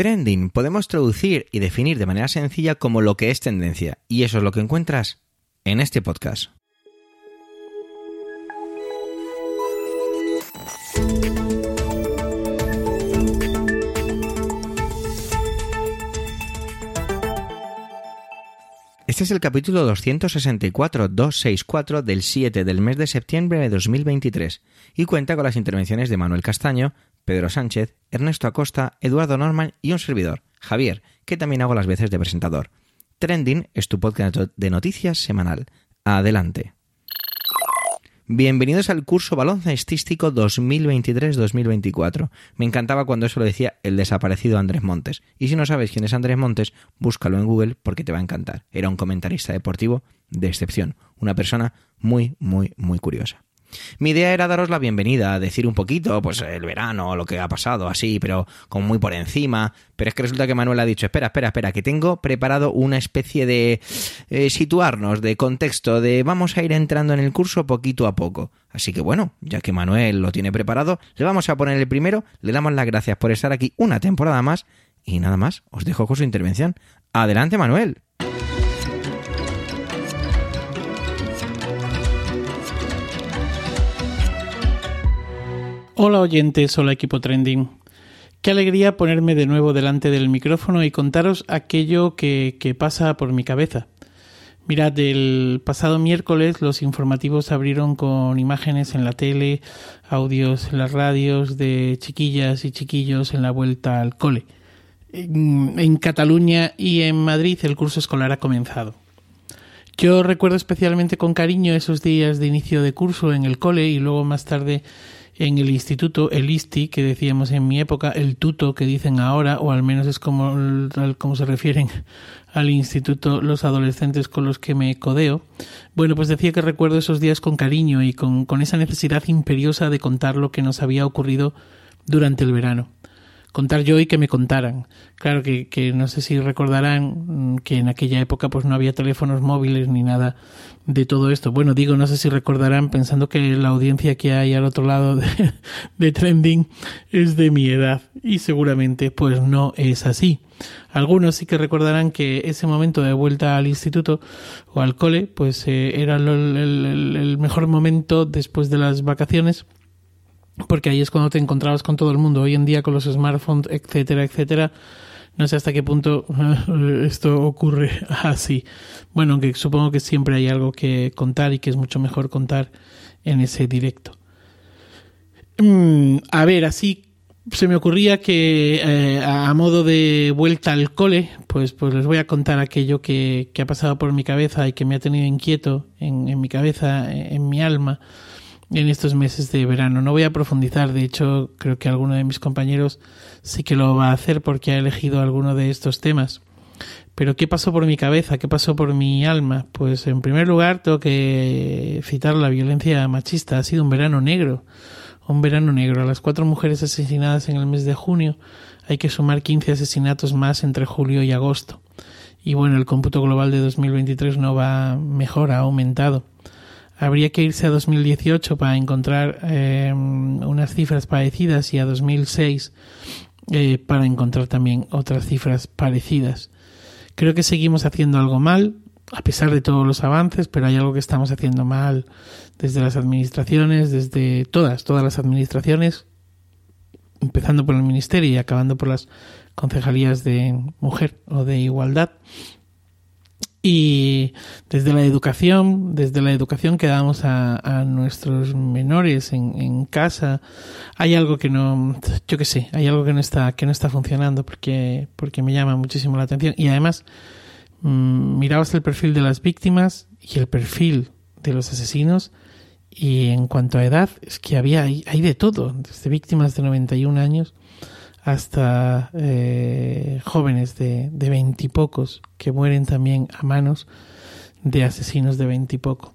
Trending podemos traducir y definir de manera sencilla como lo que es tendencia, y eso es lo que encuentras en este podcast. Este es el capítulo 264, 264 del 7 del mes de septiembre de 2023 y cuenta con las intervenciones de Manuel Castaño, Pedro Sánchez, Ernesto Acosta, Eduardo Norman y un servidor, Javier, que también hago las veces de presentador. Trending es tu podcast de noticias semanal. Adelante. Bienvenidos al curso baloncestístico 2023-2024. Me encantaba cuando eso lo decía el desaparecido Andrés Montes. Y si no sabes quién es Andrés Montes, búscalo en Google porque te va a encantar. Era un comentarista deportivo de excepción, una persona muy, muy, muy curiosa. Mi idea era daros la bienvenida, decir un poquito, pues el verano, lo que ha pasado, así, pero como muy por encima. Pero es que resulta que Manuel ha dicho, espera, espera, espera, que tengo preparado una especie de eh, situarnos, de contexto, de vamos a ir entrando en el curso poquito a poco. Así que bueno, ya que Manuel lo tiene preparado, le vamos a poner el primero, le damos las gracias por estar aquí una temporada más y nada más, os dejo con su intervención. Adelante, Manuel. Hola oyentes, hola equipo trending. Qué alegría ponerme de nuevo delante del micrófono y contaros aquello que, pasa por mi cabeza. Mirad, el pasado miércoles los informativos abrieron con imágenes en la tele, audios en las radios de chiquillas y chiquillos en la vuelta al cole. en Cataluña y en Madrid el curso escolar ha comenzado. Yo recuerdo especialmente con cariño esos días de inicio de curso en el cole y luego más tarde en el instituto, el ISTI, que decíamos en mi época, el tuto que dicen ahora, o al menos es como, como se refieren al instituto los adolescentes con los que me codeo. Bueno, pues decía que recuerdo esos días con cariño y con, con esa necesidad imperiosa de contar lo que nos había ocurrido durante el verano contar yo y que me contaran. Claro que, que, no sé si recordarán mm, que en aquella época pues no había teléfonos móviles ni nada de todo esto. Bueno, digo, no sé si recordarán pensando que la audiencia que hay al otro lado de, de Trending es de mi edad y seguramente pues no es así. Algunos sí que recordarán que ese momento de vuelta al instituto o al cole pues eh, era el, el mejor momento después de las vacaciones porque ahí es cuando te encontrabas con todo el mundo. Hoy en día con los smartphones, etcétera, etcétera, no sé hasta qué punto esto ocurre así. Bueno, aunque supongo que siempre hay algo que contar y que es mucho mejor contar en ese directo. Mm, a ver, así se me ocurría que eh, a modo de vuelta al cole, pues, pues les voy a contar aquello que, que ha pasado por mi cabeza y que me ha tenido inquieto en, en mi cabeza, en mi alma en estos meses de verano. No voy a profundizar, de hecho creo que alguno de mis compañeros sí que lo va a hacer porque ha elegido alguno de estos temas. Pero ¿qué pasó por mi cabeza? ¿Qué pasó por mi alma? Pues en primer lugar tengo que citar la violencia machista. Ha sido un verano negro. Un verano negro. A las cuatro mujeres asesinadas en el mes de junio hay que sumar 15 asesinatos más entre julio y agosto. Y bueno, el cómputo global de 2023 no va mejor, ha aumentado. Habría que irse a 2018 para encontrar eh, unas cifras parecidas y a 2006 eh, para encontrar también otras cifras parecidas. Creo que seguimos haciendo algo mal, a pesar de todos los avances, pero hay algo que estamos haciendo mal desde las administraciones, desde todas, todas las administraciones, empezando por el Ministerio y acabando por las concejalías de mujer o de igualdad. Y desde la educación, desde la educación que damos a, a nuestros menores en, en, casa, hay algo que no, yo qué sé, hay algo que no está, que no está funcionando porque, porque me llama muchísimo la atención. Y además, mmm, mirabas el perfil de las víctimas y el perfil de los asesinos y en cuanto a edad, es que había, hay, de todo, desde víctimas de 91 años hasta eh, jóvenes de veintipocos que mueren también a manos de asesinos de veintipoco.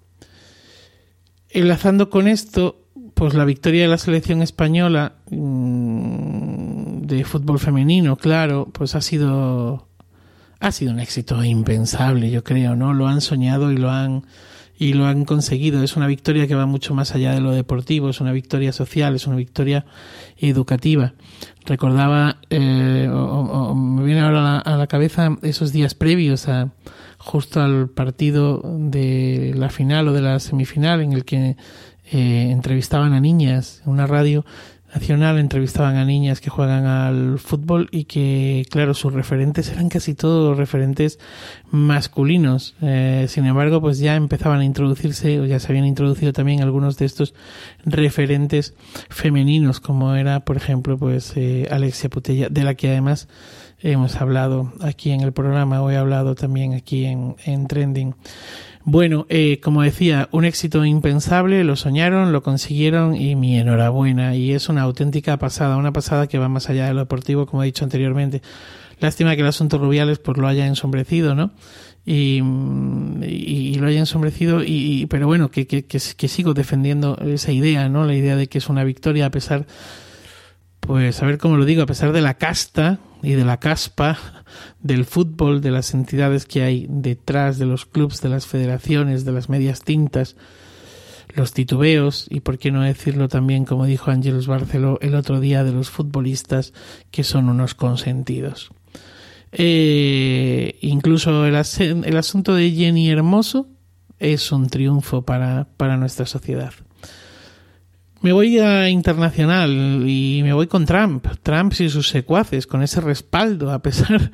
Enlazando con esto, pues la victoria de la selección española mmm, de fútbol femenino, claro, pues ha sido ha sido un éxito impensable, yo creo, ¿no? Lo han soñado y lo han y lo han conseguido. Es una victoria que va mucho más allá de lo deportivo, es una victoria social, es una victoria educativa. Recordaba, eh, me viene ahora a la, cabeza esos días previos a justo al partido de la final o de la semifinal en el que eh, entrevistaban a niñas en una radio nacional entrevistaban a niñas que juegan al fútbol y que, claro, sus referentes eran casi todos referentes masculinos. Eh, sin embargo, pues ya empezaban a introducirse, o ya se habían introducido también algunos de estos referentes femeninos, como era, por ejemplo, pues eh, Alexia Putella, de la que además hemos hablado aquí en el programa, o he hablado también aquí en, en Trending. Bueno, eh, como decía, un éxito impensable, lo soñaron, lo consiguieron y mi enhorabuena. Y es una auténtica pasada, una pasada que va más allá de lo deportivo, como he dicho anteriormente. Lástima que el asunto Rubiales pues lo haya ensombrecido, ¿no? Y, lo haya ensombrecido, y, pero bueno, que, que, que, sigo defendiendo esa idea, ¿no? La idea de que es una victoria a pesar, pues a ver cómo lo digo, a pesar de la casta y de la caspa del fútbol, de las entidades que hay detrás de los clubes, de las federaciones, de las medias tintas, los titubeos y por qué no decirlo también, como dijo Ángelos Barceló el otro día, de los futbolistas que son unos consentidos. Eh, incluso el, el, asunto de Jenny Hermoso es un triunfo para nuestra sociedad. Me voy a internacional y me voy con Trump, Trump y sus secuaces, con ese respaldo a pesar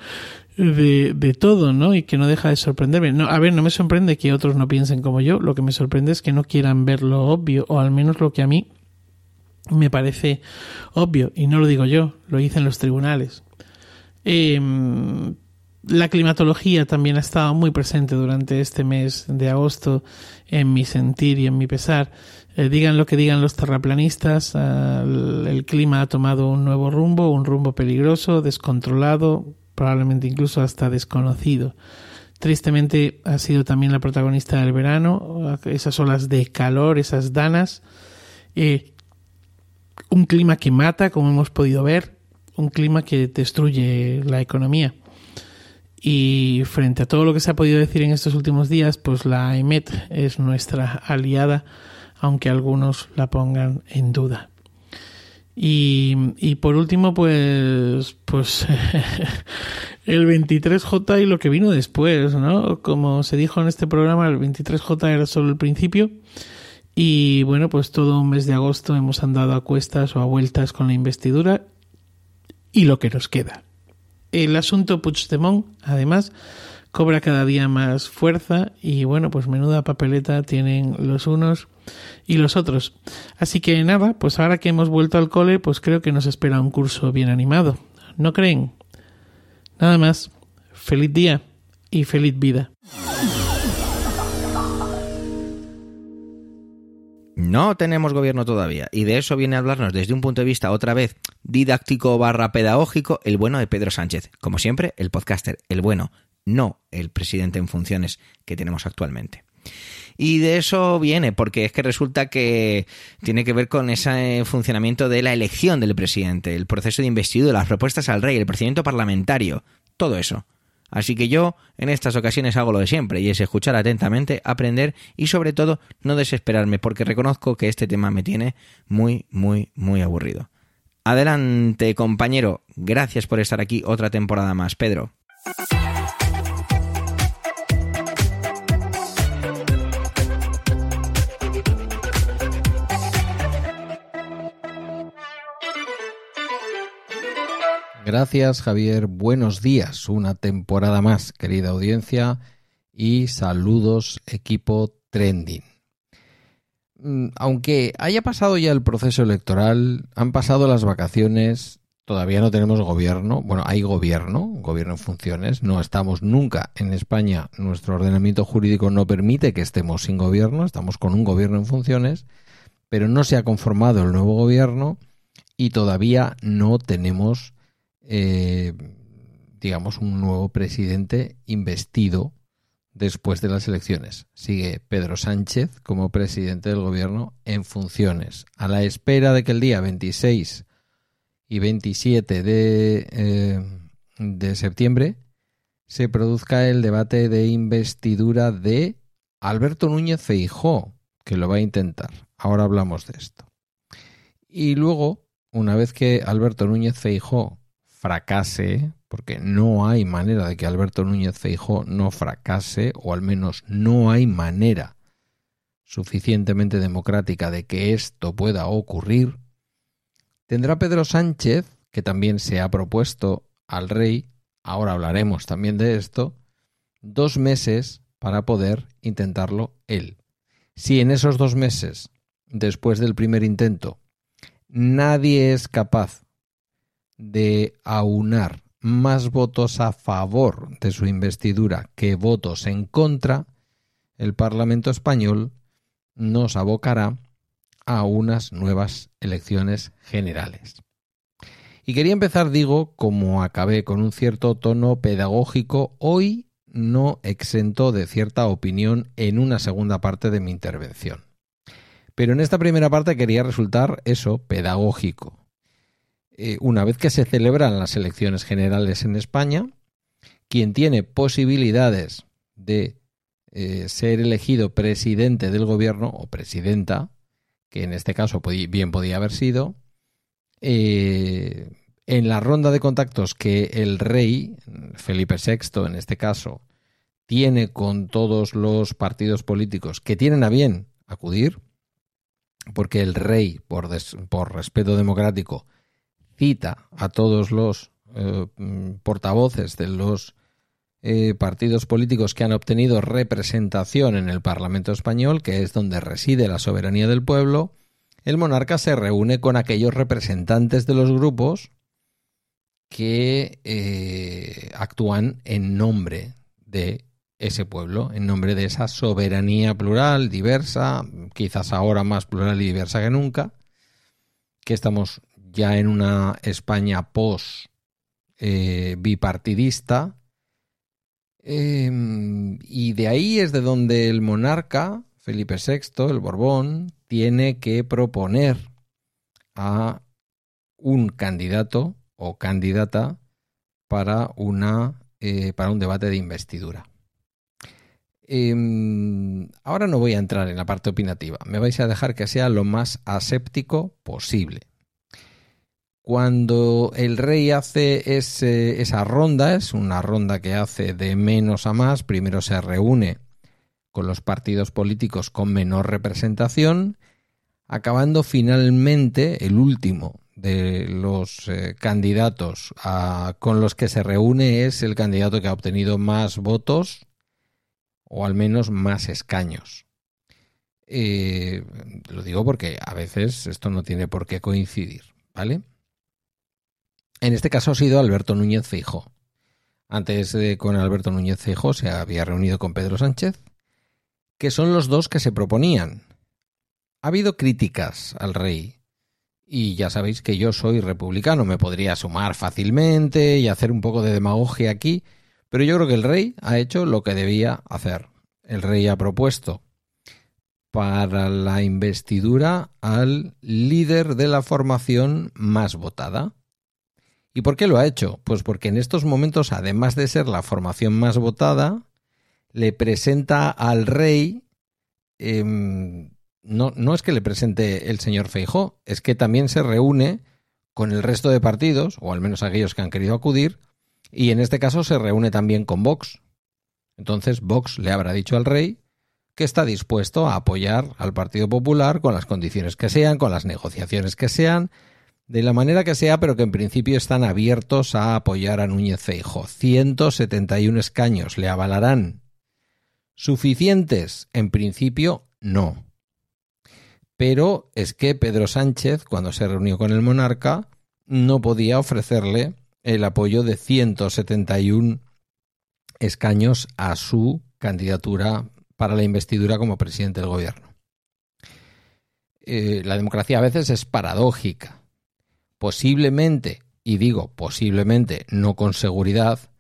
de, de, todo, ¿no? Y que no deja de sorprenderme. No, a ver, no me sorprende que otros no piensen como yo, lo que me sorprende es que no quieran ver lo obvio, o al menos lo que a mí me parece obvio, y no lo digo yo, lo dicen los tribunales. Em, la climatología también ha estado muy presente durante este mes de agosto en mi sentir y en mi pesar. Eh, digan lo que digan los terraplanistas, el, clima ha tomado un nuevo rumbo, un rumbo peligroso, descontrolado, probablemente incluso hasta desconocido. Tristemente ha sido también la protagonista del verano, esas olas de calor, esas danas, eh, un clima que mata, como hemos podido ver, un clima que destruye la economía. Y frente a todo lo que se ha podido decir en estos últimos días, pues la EMET es nuestra aliada aunque algunos la pongan en duda. Y, por último, pues, pues el 23J y lo que vino después, ¿no? Como se dijo en este programa, el 23J era solo el principio. Y bueno, pues todo un mes de agosto hemos andado a cuestas o a vueltas con la investidura y lo que nos queda. El asunto Puigdemont, además, cobra cada día más fuerza y bueno, pues menuda papeleta tienen los unos y los otros. Así que nada, pues ahora que hemos vuelto al cole, pues creo que nos espera un curso bien animado. ¿No creen? Nada más. Feliz día y feliz vida. No tenemos gobierno todavía, y de eso viene a hablarnos desde un punto de vista otra vez didáctico barra pedagógico, el bueno de Pedro Sánchez. Como siempre, el podcaster, el bueno, no el presidente en funciones que tenemos actualmente. Y de eso viene, porque es que resulta que tiene que ver con ese funcionamiento de la elección del presidente, el proceso de investidura, las propuestas al rey, el procedimiento parlamentario, todo eso. Así que yo en estas ocasiones hago lo de siempre, y es escuchar atentamente, aprender y sobre todo no desesperarme, porque reconozco que este tema me tiene muy, muy, muy aburrido. Adelante, compañero. Gracias por estar aquí otra temporada más, Pedro. Gracias Javier, buenos días, una temporada más, querida audiencia, y saludos equipo trending. Mm, aunque haya pasado ya el proceso electoral, han pasado las vacaciones, todavía no tenemos gobierno, bueno, hay gobierno, gobierno en funciones, no estamos nunca en España, nuestro ordenamiento jurídico no permite que estemos sin gobierno, estamos con un gobierno en funciones, pero no se ha conformado el nuevo gobierno y todavía no tenemos eh, digamos, un nuevo presidente investido después de las elecciones. Sigue Pedro Sánchez como presidente del gobierno en funciones, a la espera de que el día 26 y 27 de, eh, de septiembre se produzca el debate de investidura de Alberto Núñez Feijó, que lo va a intentar. Ahora hablamos de esto. Y luego, una vez que Alberto Núñez Feijó fracase, porque no hay manera de que Alberto Núñez Feijóo no fracase, o al menos no hay manera suficientemente democrática de que esto pueda ocurrir, tendrá Pedro Sánchez, que también se ha propuesto al rey, ahora hablaremos también de esto, dos meses para poder intentarlo él. Si en esos dos meses, después del primer intento, nadie es capaz de aunar más votos a favor de su investidura que votos en contra, el Parlamento español nos abocará a unas nuevas elecciones generales. Y quería empezar, digo, como acabé, con un cierto tono pedagógico, hoy no exento de cierta opinión en una segunda parte de mi intervención. Pero en esta primera parte quería resultar eso, pedagógico. Eh, una vez que se celebran las elecciones generales en España, quien tiene posibilidades de eh, ser elegido presidente del gobierno o presidenta, que en este caso bien podía haber sido, eh, en la ronda de contactos que el rey, Felipe VI en este caso, tiene con todos los partidos políticos que tienen a bien acudir, porque el rey, por, por respeto democrático, cita a todos los eh, portavoces de los eh, partidos políticos que han obtenido representación en el Parlamento español, que es donde reside la soberanía del pueblo, el monarca se reúne con aquellos representantes de los grupos que eh, actúan en nombre de ese pueblo, en nombre de esa soberanía plural, diversa, quizás ahora más plural y diversa que nunca, que estamos ya en una España post eh, bipartidista, Em, y de ahí es de donde el monarca, Felipe VI, el Borbón, tiene que proponer a un candidato o candidata para, una, eh, para un debate de investidura. Em, ahora no voy a entrar en la parte opinativa, me vais a dejar que sea lo más aséptico posible cuando el rey hace esa ronda, es una ronda que hace de menos a más, primero se reúne con los partidos políticos con menor representación, acabando finalmente el último de los eh, candidatos con los que se reúne es el candidato que ha obtenido más votos o al menos más escaños. Eh, lo digo porque a veces esto no tiene por qué coincidir, ¿vale? En este caso ha sido Alberto Núñez Feijóo. Antes de con Alberto Núñez Feijóo se había reunido con Pedro Sánchez, que son los dos que se proponían. Ha habido críticas al rey. Y ya sabéis que yo soy republicano, me podría sumar fácilmente y hacer un poco de demagogia aquí, pero yo creo que el rey ha hecho lo que debía hacer. El rey ha propuesto para la investidura al líder de la formación más votada, ¿Y por qué lo ha hecho? Pues porque en estos momentos, además de ser la formación más votada, le presenta al rey, em, no, no es que le presente el señor Feijó, es que también se reúne con el resto de partidos, o al menos aquellos que han querido acudir, y en este caso se reúne también con Vox. Entonces Vox le habrá dicho al rey que está dispuesto a apoyar al Partido Popular con las condiciones que sean, con las negociaciones que sean, de la manera que sea, pero que en principio están abiertos a apoyar a Núñez Feijo. 171 escaños le avalarán. ¿Suficientes? En principio, no. Pero es que Pedro Sánchez, cuando se reunió con el monarca, no podía ofrecerle el apoyo de 171 escaños a su candidatura para la investidura como presidente del gobierno. Eh, la democracia a veces es paradójica posiblemente, y digo posiblemente no con seguridad,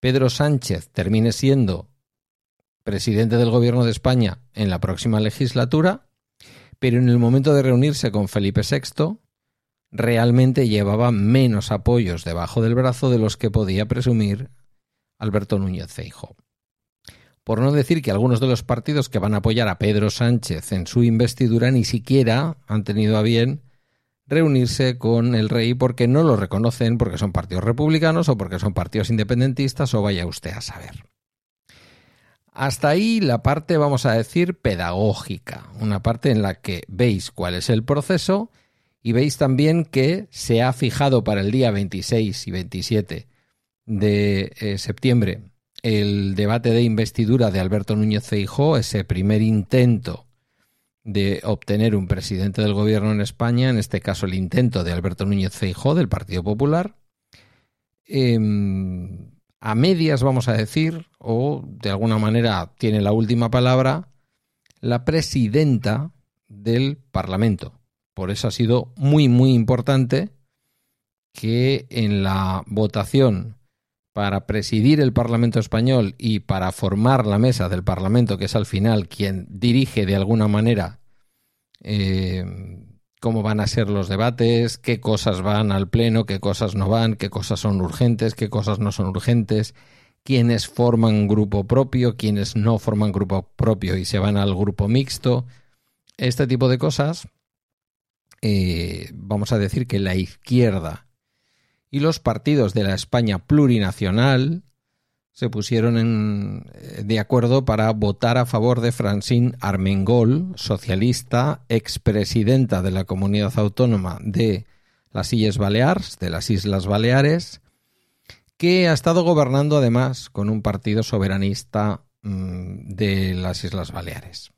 Pedro Sánchez termine siendo presidente del gobierno de España en la próxima legislatura, pero en el momento de reunirse con Felipe VI, realmente llevaba menos apoyos debajo del brazo de los que podía presumir Alberto Núñez Feijo. Por no decir que algunos de los partidos que van a apoyar a Pedro Sánchez en su investidura ni siquiera han tenido a bien reunirse con el rey porque no lo reconocen, porque son partidos republicanos o porque son partidos independentistas o vaya usted a saber. Hasta ahí la parte, vamos a decir, pedagógica, una parte en la que veis cuál es el proceso y veis también que se ha fijado para el día 26 y 27 de eh, septiembre el debate de investidura de Alberto Núñez Feijóo, ese primer intento de obtener un presidente del gobierno en España, en este caso el intento de Alberto Núñez Feijóo del Partido Popular, em, a medias vamos a decir, o de alguna manera tiene la última palabra, la presidenta del Parlamento. Por eso ha sido muy, muy importante que en la votación para presidir el Parlamento español y para formar la mesa del Parlamento, que es al final quien dirige de alguna manera eh, cómo van a ser los debates, qué cosas van al Pleno, qué cosas no van, qué cosas son urgentes, qué cosas no son urgentes, quiénes forman grupo propio, quiénes no forman grupo propio y se van al grupo mixto. Este tipo de cosas, eh, vamos a decir que la izquierda y los partidos de la España plurinacional se pusieron eh, de acuerdo para votar a favor de Francine Armengol, socialista, expresidenta de la comunidad autónoma de las Islas Baleares, de las Islas Baleares, que ha estado gobernando además con un partido soberanista mm, de las Islas Baleares.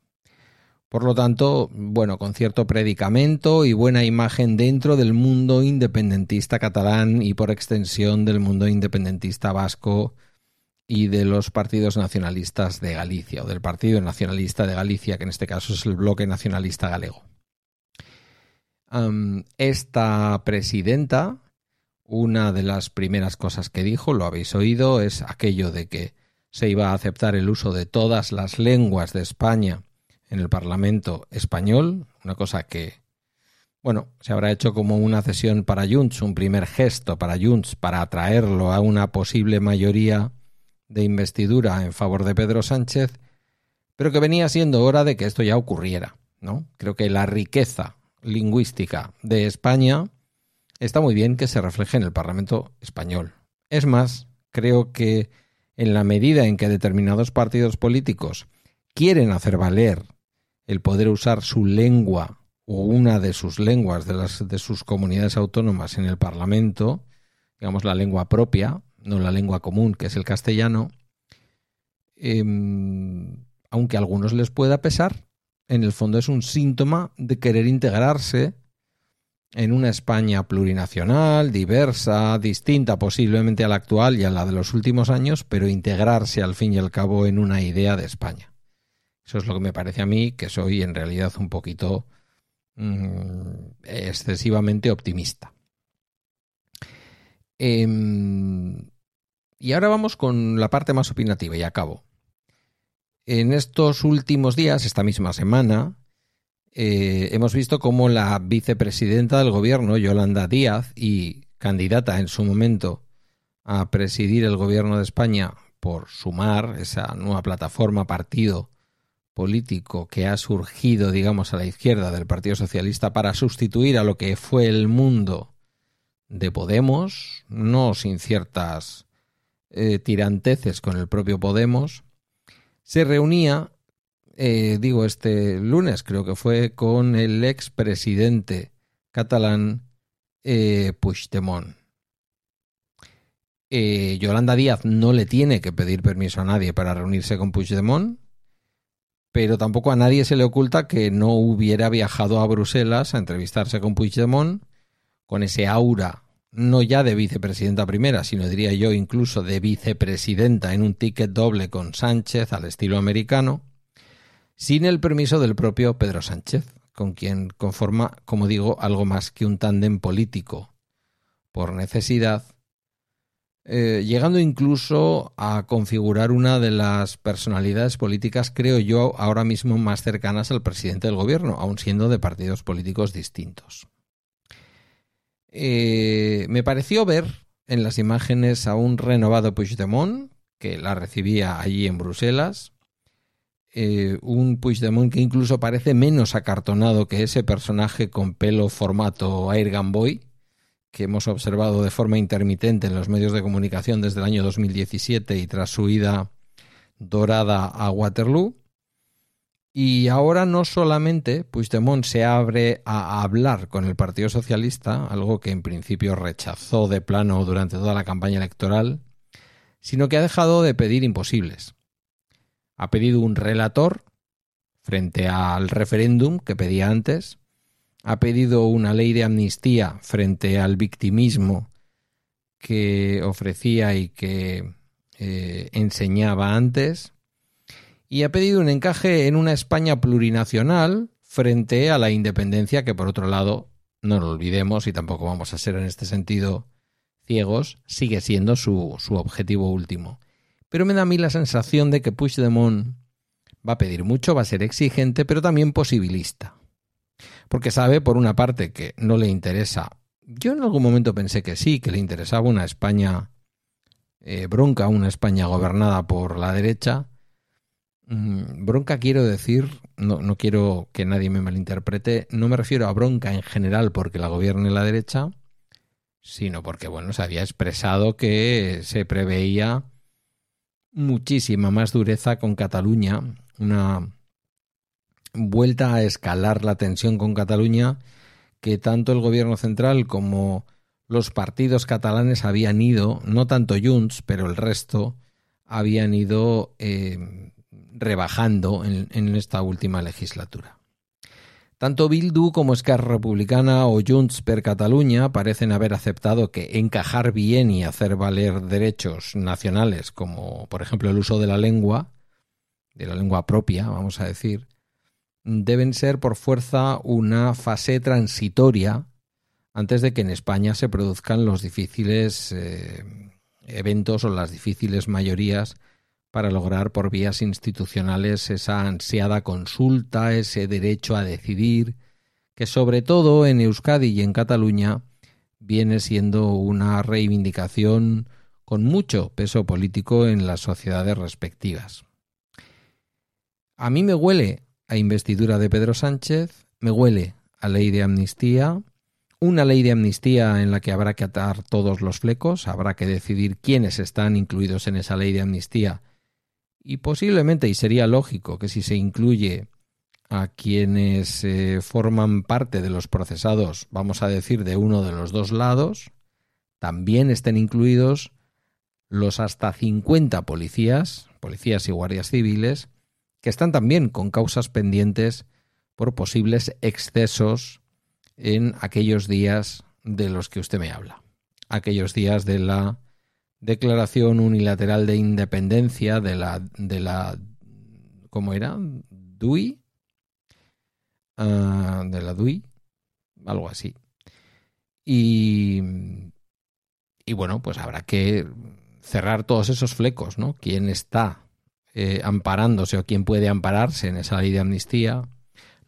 Por lo tanto, bueno, con cierto predicamento y buena imagen dentro del mundo independentista catalán y por extensión del mundo independentista vasco y de los partidos nacionalistas de Galicia, o del Partido Nacionalista de Galicia, que en este caso es el Bloque Nacionalista Galego. esta presidenta, una de las primeras cosas que dijo, lo habéis oído, es aquello de que se iba a aceptar el uso de todas las lenguas de España en el Parlamento español, una cosa que, bueno, se habrá hecho como una cesión para Junts, un primer gesto para Junts para atraerlo a una posible mayoría de investidura en favor de Pedro Sánchez, pero que venía siendo hora de que esto ya ocurriera, ¿no? Creo que la riqueza lingüística de España está muy bien que se refleje en el Parlamento español. Es más, creo que en la medida en que determinados partidos políticos quieren hacer valer el poder usar su lengua o una de sus lenguas de, las, de sus comunidades autónomas en el Parlamento, digamos la lengua propia, no la lengua común, que es el castellano, em, aunque a algunos les pueda pesar, en el fondo es un síntoma de querer integrarse en una España plurinacional, diversa, distinta posiblemente a la actual y a la de los últimos años, pero integrarse al fin y al cabo en una idea de España. Eso es lo que me parece a mí, que soy en realidad un poquito mm, excesivamente optimista. Em, y ahora vamos con la parte más opinativa y acabo. En estos últimos días, esta misma semana, eh, hemos visto cómo la vicepresidenta del gobierno, Yolanda Díaz, y candidata en su momento a presidir el gobierno de España por sumar esa nueva plataforma partido político que ha surgido, digamos, a la izquierda del Partido Socialista para sustituir a lo que fue el mundo de Podemos, no sin ciertas eh, tiranteces con el propio Podemos, se reunía, eh, digo, este lunes creo que fue, con el expresidente catalán eh, Puigdemont. Yolanda Díaz no le tiene que pedir permiso a nadie para reunirse con Puigdemont pero tampoco a nadie se le oculta que no hubiera viajado a Bruselas a entrevistarse con Puigdemont con ese aura no ya de vicepresidenta primera, sino diría yo incluso de vicepresidenta en un ticket doble con Sánchez al estilo americano, sin el permiso del propio Pedro Sánchez, con quien conforma, como digo, algo más que un tándem político. Por necesidad eh, llegando incluso a configurar una de las personalidades políticas, creo yo, ahora mismo más cercanas al presidente del gobierno, aun siendo de partidos políticos distintos. Eh, me pareció ver en las imágenes a un renovado Puigdemont, que la recibía allí en Bruselas, eh, un Puigdemont que incluso parece menos acartonado que ese personaje con pelo formato Air Boy que hemos observado de forma intermitente en los medios de comunicación desde el año 2017 y tras su ida dorada a Waterloo. Y ahora no solamente Puigdemont se abre a hablar con el Partido Socialista, algo que en principio rechazó de plano durante toda la campaña electoral, sino que ha dejado de pedir imposibles. Ha pedido un relator frente al referéndum que pedía antes, ha pedido una ley de amnistía frente al victimismo que ofrecía y que eh, enseñaba antes, y ha pedido un encaje en una España plurinacional frente a la independencia que, por otro lado, no lo olvidemos y tampoco vamos a ser en este sentido ciegos, sigue siendo su, su objetivo último. Pero me da a mí la sensación de que Puigdemont va a pedir mucho, va a ser exigente, pero también posibilista. Porque sabe, por una parte, que no le interesa. Yo en algún momento pensé que sí, que le interesaba una España eh, bronca, una España gobernada por la derecha. Mm, bronca quiero decir, no, no quiero que nadie me malinterprete, no me refiero a bronca en general porque la gobierne la derecha, sino porque, bueno, se había expresado que se preveía muchísima más dureza con Cataluña, una vuelta a escalar la tensión con Cataluña que tanto el gobierno central como los partidos catalanes habían ido, no tanto Junts, pero el resto habían ido eh, rebajando en, esta última legislatura. Tanto Bildu como Esquerra Republicana o Junts per Cataluña parecen haber aceptado que encajar bien y hacer valer derechos nacionales, como por ejemplo el uso de la lengua, de la lengua propia, vamos a decir, deben ser por fuerza una fase transitoria antes de que en España se produzcan los difíciles eh, eventos o las difíciles mayorías para lograr por vías institucionales esa ansiada consulta, ese derecho a decidir, que sobre todo en Euskadi y en Cataluña viene siendo una reivindicación con mucho peso político en las sociedades respectivas. A mí me huele a investidura de Pedro Sánchez, me huele a ley de amnistía, una ley de amnistía en la que habrá que atar todos los flecos, habrá que decidir quiénes están incluidos en esa ley de amnistía. Y posiblemente, y sería lógico, que si se incluye a quienes eh, forman parte de los procesados, vamos a decir, de uno de los dos lados, también estén incluidos los hasta 50 policías, policías y guardias civiles, que están también con causas pendientes por posibles excesos en aquellos días de los que usted me habla. Aquellos días de la declaración unilateral de independencia de la de la ¿cómo era? DUI ah, de la DUI algo así y y bueno pues habrá que cerrar todos esos flecos no quién está eh, amparándose o quien puede ampararse en esa ley de amnistía.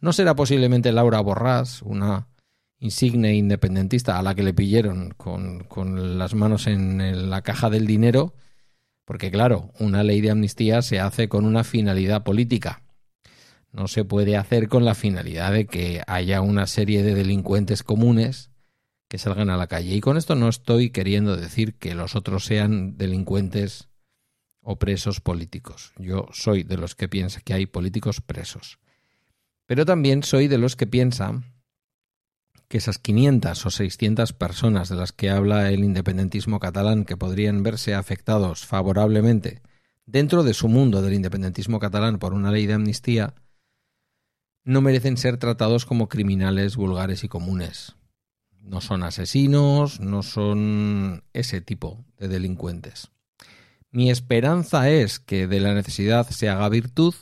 No será posiblemente Laura Borrás, una insigne independentista a la que le pillaron con, con las manos en la caja del dinero, porque claro, una ley de amnistía se hace con una finalidad política. No se puede hacer con la finalidad de que haya una serie de delincuentes comunes que salgan a la calle. Y con esto no estoy queriendo decir que los otros sean delincuentes o presos políticos. Yo soy de los que piensa que hay políticos presos. Pero también soy de los que piensa que esas 500 o 600 personas de las que habla el independentismo catalán que podrían verse afectados favorablemente dentro de su mundo del independentismo catalán por una ley de amnistía, no merecen ser tratados como criminales vulgares y comunes. No son asesinos, no son ese tipo de delincuentes. Mi esperanza es que de la necesidad se haga virtud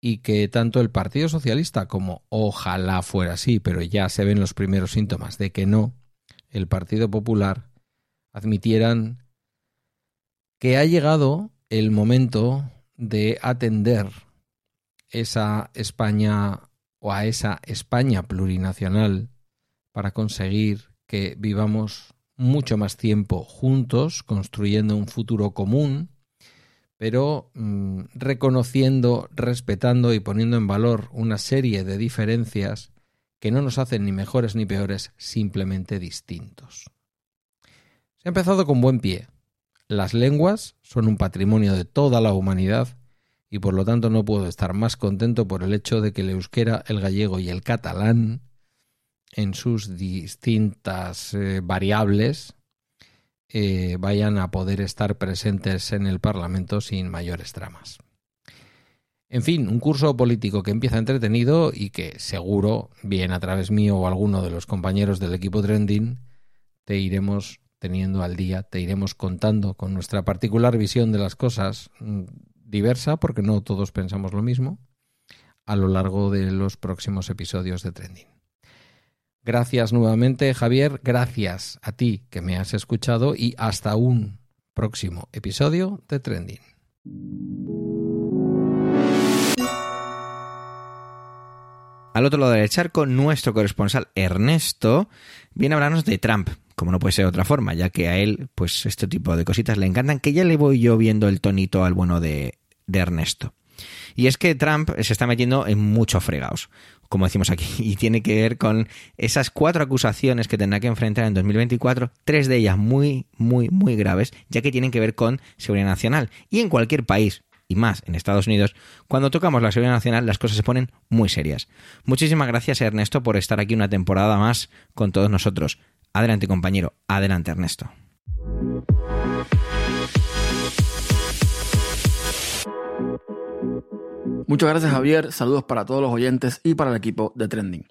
y que tanto el Partido Socialista como ojalá fuera así, pero ya se ven los primeros síntomas de que no, el Partido Popular admitieran que ha llegado el momento de atender esa España o a esa España plurinacional para conseguir que vivamos mucho más tiempo juntos, construyendo un futuro común, pero mm, reconociendo, respetando y poniendo en valor una serie de diferencias que no nos hacen ni mejores ni peores, simplemente distintos. Se ha empezado con buen pie. Las lenguas son un patrimonio de toda la humanidad y por lo tanto no puedo estar más contento por el hecho de que el euskera, el gallego y el catalán, en sus distintas eh, variables, eh, vayan a poder estar presentes en el Parlamento sin mayores dramas. En fin, un curso político que empieza entretenido y que seguro, bien a través mío o alguno de los compañeros del equipo Trending, te iremos teniendo al día, te iremos contando con nuestra particular visión de las cosas, mm, diversa, porque no todos pensamos lo mismo, a lo largo de los próximos episodios de Trending. Gracias nuevamente, Javier, gracias a ti que me has escuchado y hasta un próximo episodio de Trending. Al otro lado del charco, nuestro corresponsal Ernesto viene a hablarnos de Trump, como no puede ser de otra forma, ya que a él, pues este tipo de cositas le encantan, que ya le voy yo viendo el tonito al bueno de, de Ernesto. Y es que Trump se está metiendo en muchos fregados, como decimos aquí, y tiene que ver con esas cuatro acusaciones que tendrá que enfrentar en 2024, tres de ellas muy, muy, muy graves, ya que tienen que ver con seguridad nacional. Y en cualquier país, y más en Estados Unidos, cuando tocamos la seguridad nacional las cosas se ponen muy serias. Muchísimas gracias Ernesto por estar aquí una temporada más con todos nosotros. Adelante compañero, adelante Ernesto. Muchas gracias Javier, saludos para todos los oyentes y para el equipo de Trending.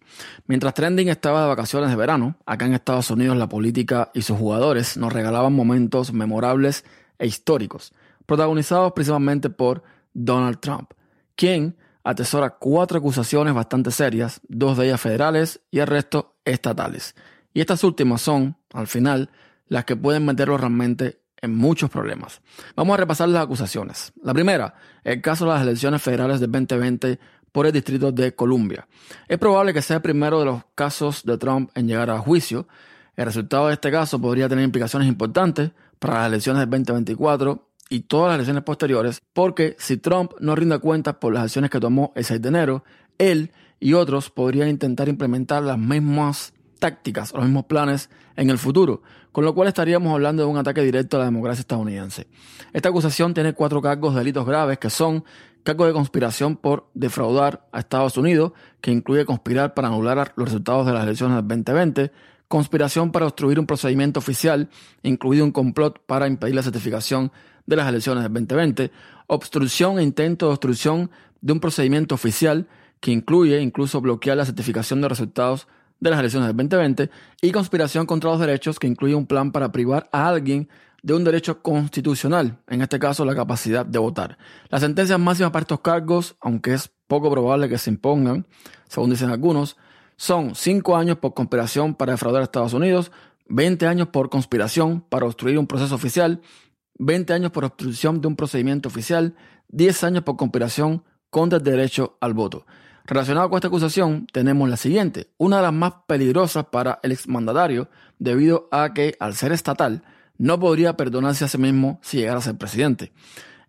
Mientras Trending estaba de vacaciones de verano, acá en Estados Unidos la política y sus jugadores nos regalaban momentos memorables e históricos protagonizados principalmente por Donald Trump, quien atesora cuatro acusaciones bastante serias, dos de ellas federales y el resto estatales. Y estas últimas son, al final, las que pueden meterlo realmente muchos problemas. Vamos a repasar las acusaciones. La primera, el caso de las elecciones federales de 2020 por el Distrito de Columbia. Es probable que sea el primero de los casos de Trump en llegar a juicio. El resultado de este caso podría tener implicaciones importantes para las elecciones de 2024 y todas las elecciones posteriores, porque si Trump no rinda cuentas por las acciones que tomó el 6 de enero, él y otros podrían intentar implementar las mismas tácticas o los mismos planes en el futuro, con lo cual estaríamos hablando de un ataque directo a la democracia estadounidense. Esta acusación tiene cuatro cargos de delitos graves que son cargo de conspiración por defraudar a Estados Unidos, que incluye conspirar para anular los resultados de las elecciones del 2020, conspiración para obstruir un procedimiento oficial, incluido un complot para impedir la certificación de las elecciones del 2020, obstrucción e intento de obstrucción de un procedimiento oficial que incluye incluso bloquear la certificación de resultados de las elecciones del 2020 y conspiración contra los derechos que incluye un plan para privar a alguien de un derecho constitucional, en este caso la capacidad de votar. Las sentencias máximas para estos cargos, aunque es poco probable que se impongan, según dicen algunos, son 5 años por conspiración para defraudar a Estados Unidos, 20 años por conspiración para obstruir un proceso oficial 20 años por obstrucción de un procedimiento oficial, 10 años por conspiración contra el derecho al voto. Relacionado con esta acusación, tenemos la siguiente, una de las más peligrosas para el exmandatario, debido a que, al ser estatal, no podría perdonarse a sí mismo si llegara a ser presidente.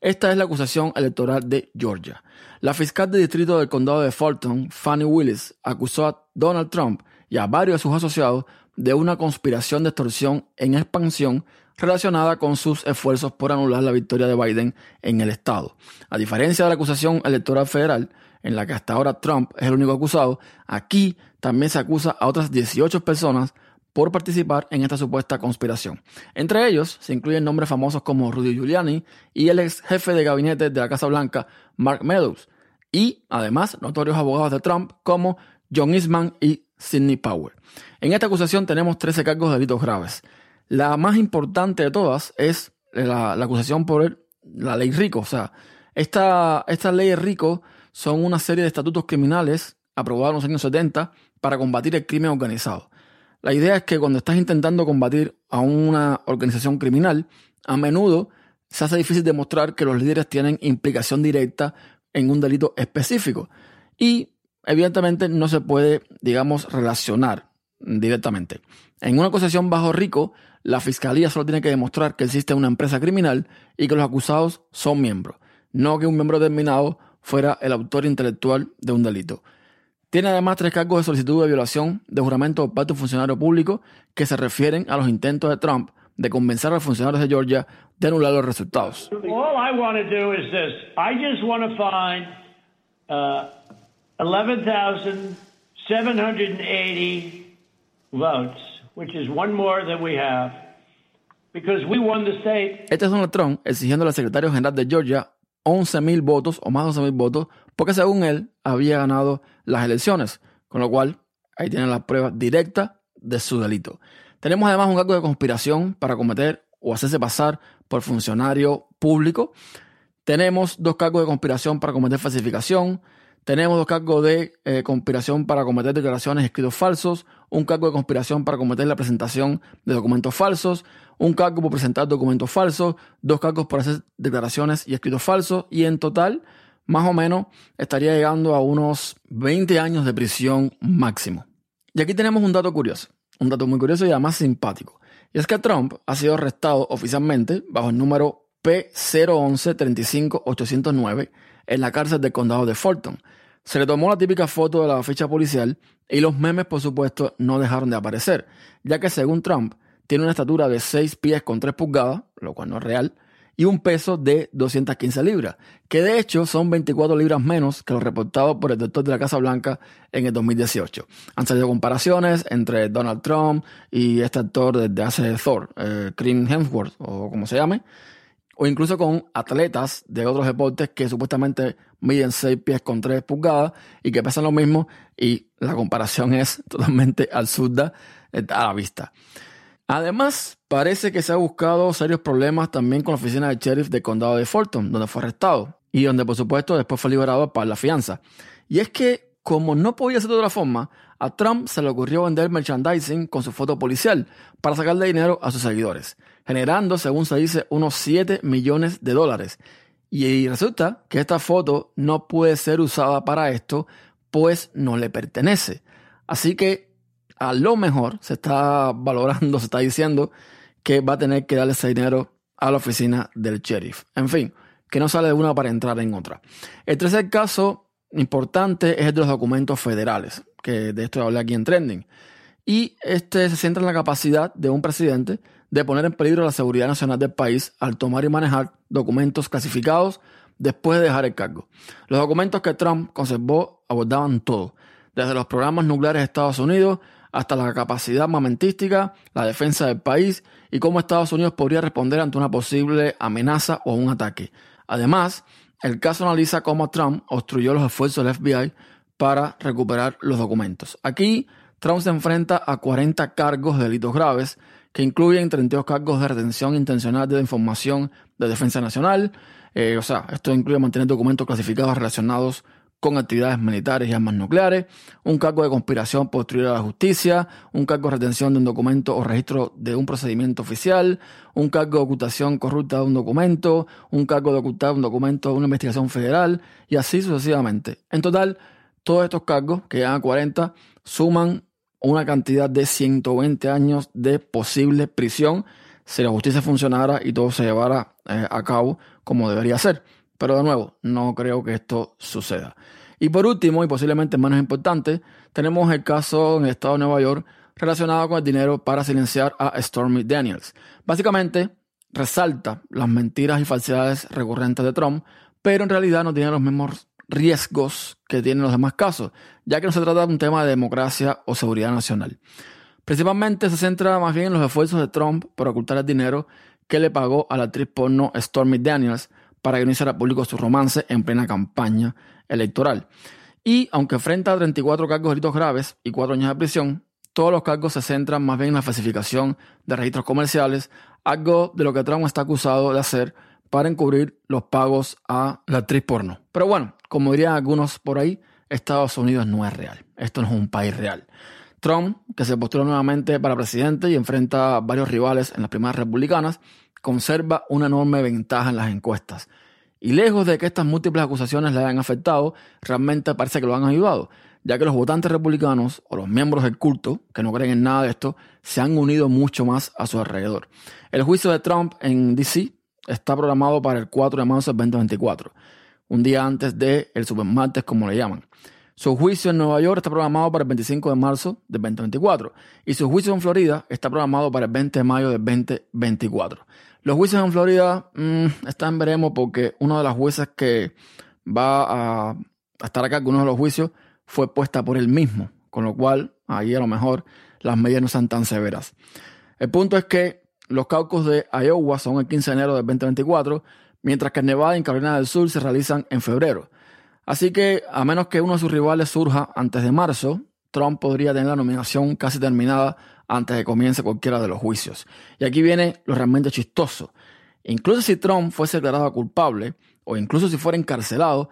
Esta es la acusación electoral de Georgia. La fiscal de distrito del condado de Fulton, Fanny Willis, acusó a Donald Trump y a varios de sus asociados de una conspiración de extorsión en expansión relacionada con sus esfuerzos por anular la victoria de Biden en el estado. A diferencia de la acusación electoral federal, en la que hasta ahora Trump es el único acusado, aquí también se acusa a otras 18 personas por participar en esta supuesta conspiración. Entre ellos se incluyen nombres famosos como Rudy Giuliani y el ex jefe de gabinete de la Casa Blanca, Mark Meadows, y además notorios abogados de Trump como John Eastman y Sidney Power. En esta acusación tenemos 13 cargos de delitos graves. La más importante de todas es la, acusación por la ley RICO. O sea, esta, estas leyes RICO son una serie de estatutos criminales aprobados en los años 70 para combatir el crimen organizado. La idea es que cuando estás intentando combatir a una organización criminal, a menudo se hace difícil demostrar que los líderes tienen implicación directa en un delito específico. Y evidentemente no se puede, digamos, relacionar directamente. En una acusación bajo RICO, la fiscalía solo tiene que demostrar que existe una empresa criminal y que los acusados son miembros, no que un miembro determinado fuera el autor intelectual de un delito. Tiene además tres cargos de solicitud de violación de juramento por parte de un funcionario público que se refieren a los intentos de Trump de convencer a los funcionarios de Georgia de anular los resultados. All I want to do is this. I just want to find uh, 11,780 votes, which is one more than we have, because we won the state. Este es Donald Trump exigiendo al secretario general de Georgia 11.000 votos o más de 11.000 votos, porque según él había ganado las elecciones, con lo cual ahí tienen la prueba directa de su delito. Tenemos además un cargo de conspiración para cometer o hacerse pasar por funcionario público. Tenemos dos cargos de conspiración para cometer falsificación. Tenemos dos cargos de eh, conspiración para cometer declaraciones escritos falsos, un cargo de conspiración para cometer la presentación de documentos falsos, un cargo por presentar documentos falsos, dos cargos por hacer declaraciones y escritos falsos, y en total, más o menos, estaría llegando a unos 20 años de prisión máximo. Y aquí tenemos un dato curioso, un dato muy curioso y además simpático. Y es que Trump ha sido arrestado oficialmente bajo el número P011-35809 en la cárcel del condado de Fulton. Se le tomó la típica foto de la ficha policial y los memes, por supuesto, no dejaron de aparecer, ya que según Trump, tiene una estatura de 6 pies con 3 pulgadas, lo cual no es real, y un peso de 215 libras, que de hecho son 24 libras menos que lo reportado por el doctor de la Casa Blanca en el 2018. Han salido comparaciones entre Donald Trump y este actor desde hace Thor, eh, Hemsworth, o como se llame, o incluso con atletas de otros deportes que supuestamente miden 6 pies con 3 pulgadas y que pesan lo mismo y la comparación es totalmente absurda eh, a la vista. Además, parece que se ha buscado serios problemas también con la oficina del sheriff del condado de Fulton, donde fue arrestado y donde por supuesto después fue liberado para la fianza. Y es que, como no podía ser de otra forma, a Trump se le ocurrió vender merchandising con su foto policial para sacarle dinero a sus seguidores, generando, según se dice, unos 7 millones de dólares. Y resulta que esta foto no puede ser usada para esto, pues no le pertenece. Así que a lo mejor se está valorando, se está diciendo que va a tener que darle ese dinero a la oficina del sheriff. En fin, que no sale de una para entrar en otra. El tercer caso importante es el de los documentos federales, que de esto hablé aquí en Trending. Y este se centra en la capacidad de un presidente de poner en peligro la seguridad nacional del país al tomar y manejar documentos clasificados después de dejar el cargo. Los documentos que Trump conservó abordaban todo, desde los programas nucleares de Estados Unidos hasta la capacidad armamentística, la defensa del país y cómo Estados Unidos podría responder ante una posible amenaza o un ataque. Además, el caso analiza cómo Trump obstruyó los esfuerzos del FBI para recuperar los documentos. Aquí, Trump se enfrenta a 40 cargos de delitos graves, que incluyen 32 cargos de retención intencional de información de defensa nacional. Eh, o sea, esto incluye mantener documentos clasificados relacionados con actividades militares y armas nucleares, un cargo de conspiración por obstruir a la justicia, un cargo de retención de un documento o registro de un procedimiento oficial, un cargo de ocultación corrupta de un documento, un cargo de ocultar un documento de una investigación federal y así sucesivamente. En total, todos estos cargos, que llegan a 40, suman una cantidad de 120 años de posible prisión si la justicia funcionara y todo se llevara eh, a cabo como debería ser. Pero de nuevo, no creo que esto suceda. Y por último, y posiblemente menos importante, tenemos el caso en el estado de Nueva York relacionado con el dinero para silenciar a Stormy Daniels. Básicamente, resalta las mentiras y falsedades recurrentes de Trump, pero en realidad no tiene los mismos riesgos que tienen los demás casos, ya que no se trata de un tema de democracia o seguridad nacional. Principalmente se centra más bien en los esfuerzos de Trump por ocultar el dinero que le pagó a la actriz porno Stormy Daniels para que no hiciera público su romance en plena campaña electoral. Y aunque enfrenta a 34 cargos de delitos graves y 4 años de prisión, todos los cargos se centran más bien en la falsificación de registros comerciales, algo de lo que Trump está acusado de hacer para encubrir los pagos a la actriz porno. Pero bueno, como dirían algunos por ahí, Estados Unidos no es real. Esto no es un país real. Trump, que se postula nuevamente para presidente y enfrenta a varios rivales en las primarias republicanas, conserva una enorme ventaja en las encuestas. Y lejos de que estas múltiples acusaciones le hayan afectado, realmente parece que lo han ayudado, ya que los votantes republicanos o los miembros del culto, que no creen en nada de esto, se han unido mucho más a su alrededor. El juicio de Trump en DC está programado para el 4 de marzo del 2024, un día antes del el supermartes, como le llaman. Su juicio en Nueva York está programado para el 25 de marzo del 2024 y su juicio en Florida está programado para el 20 de mayo del 2024. Los juicios en Florida mmm, están veremos porque una de las jueces que va a, a estar acá con uno de los juicios fue puesta por él mismo, con lo cual ahí a lo mejor las medidas no son tan severas. El punto es que los caucus de Iowa son el 15 de enero del 2024, mientras que Nevada y Carolina del Sur se realizan en febrero. Así que, a menos que uno de sus rivales surja antes de marzo, Trump podría tener la nominación casi terminada antes de que comience cualquiera de los juicios. Y aquí viene lo realmente chistoso. Incluso si Trump fuese declarado culpable, o incluso si fuera encarcelado,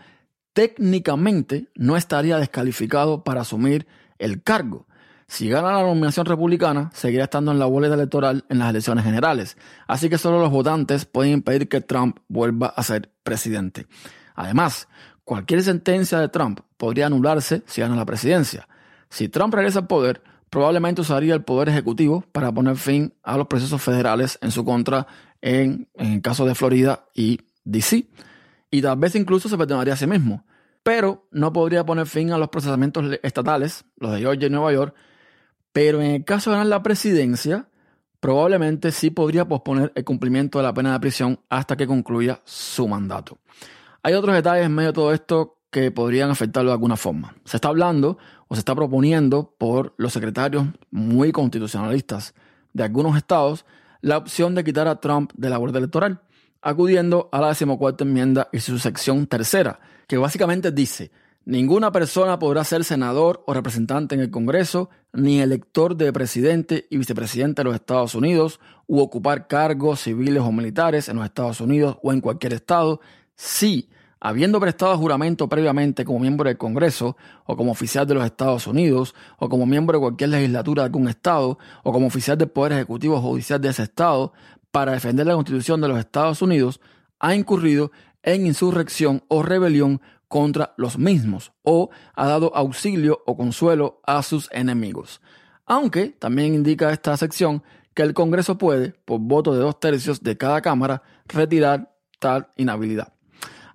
técnicamente no estaría descalificado para asumir el cargo. Si gana la nominación republicana, seguirá estando en la boleta electoral en las elecciones generales. Así que solo los votantes pueden impedir que Trump vuelva a ser presidente. Además, cualquier sentencia de Trump podría anularse si gana la presidencia. Si Trump regresa al poder, probablemente usaría el poder ejecutivo para poner fin a los procesos federales en su contra en, el caso de Florida y DC. Y tal vez incluso se perdonaría a sí mismo. Pero no podría poner fin a los procesamientos estatales, los de Georgia y Nueva York, pero en el caso de ganar la presidencia, probablemente sí podría posponer el cumplimiento de la pena de prisión hasta que concluya su mandato. Hay otros detalles en medio de todo esto que podrían afectarlo de alguna forma. Se está hablando o se está proponiendo por los secretarios muy constitucionalistas de algunos estados la opción de quitar a Trump de la boleta electoral, acudiendo a la decimocuarta enmienda y su sección tercera, que básicamente dice Ninguna persona podrá ser senador o representante en el Congreso, ni elector de presidente y vicepresidente de los Estados Unidos, u ocupar cargos civiles o militares en los Estados Unidos o en cualquier estado, si, habiendo prestado juramento previamente como miembro del Congreso, o como oficial de los Estados Unidos, o como miembro de cualquier legislatura de algún estado, o como oficial del Poder Ejecutivo o Judicial de ese estado, para defender la Constitución de los Estados Unidos, ha incurrido en insurrección o rebelión contra los mismos o ha dado auxilio o consuelo a sus enemigos. Aunque también indica esta sección que el Congreso puede, por voto de dos tercios de cada Cámara, retirar tal inhabilidad.